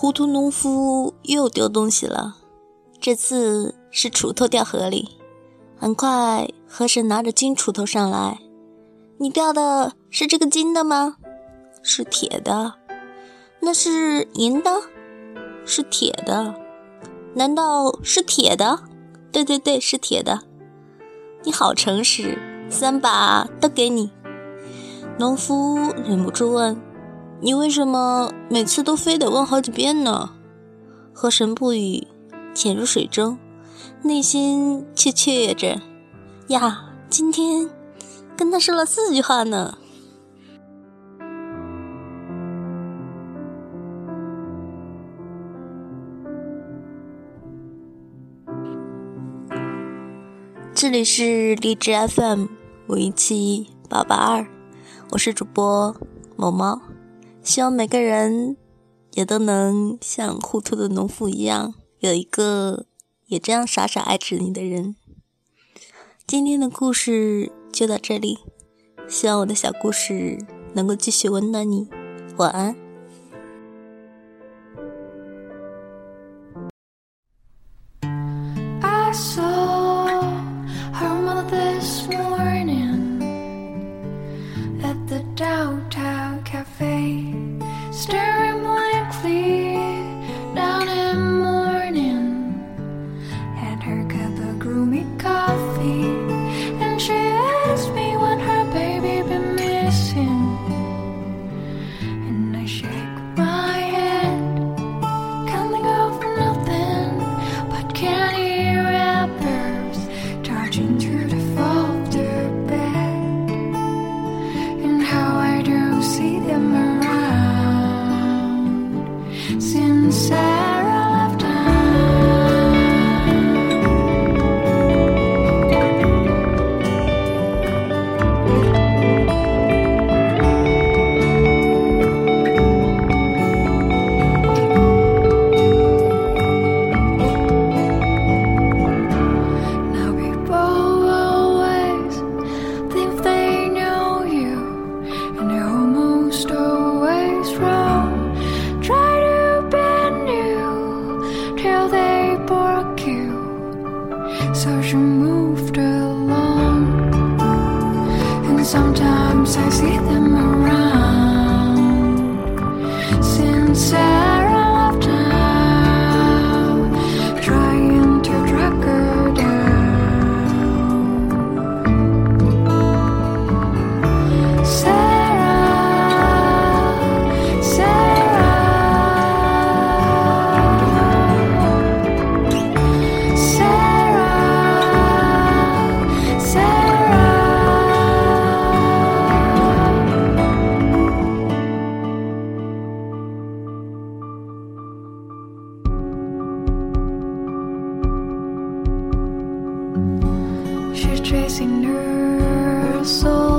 糊涂农夫又丢东西了，这次是锄头掉河里。很快，河神拿着金锄头上来。你掉的是这个金的吗？是铁的。那是银的？是铁的。难道是铁的？对对对，是铁的。你好诚实，三把都给你。农夫忍不住问。你为什么每次都非得问好几遍呢？河神不语，潜入水中，内心却雀跃着。呀，今天跟他说了四句话呢。这里是荔枝 FM 五一七八八二，我是主播某猫。希望每个人也都能像糊涂的农妇一样，有一个也这样傻傻爱着你的人。今天的故事就到这里，希望我的小故事能够继续温暖你。晚安。cafe. Stir sometimes I see them around. Since I chasing her soul.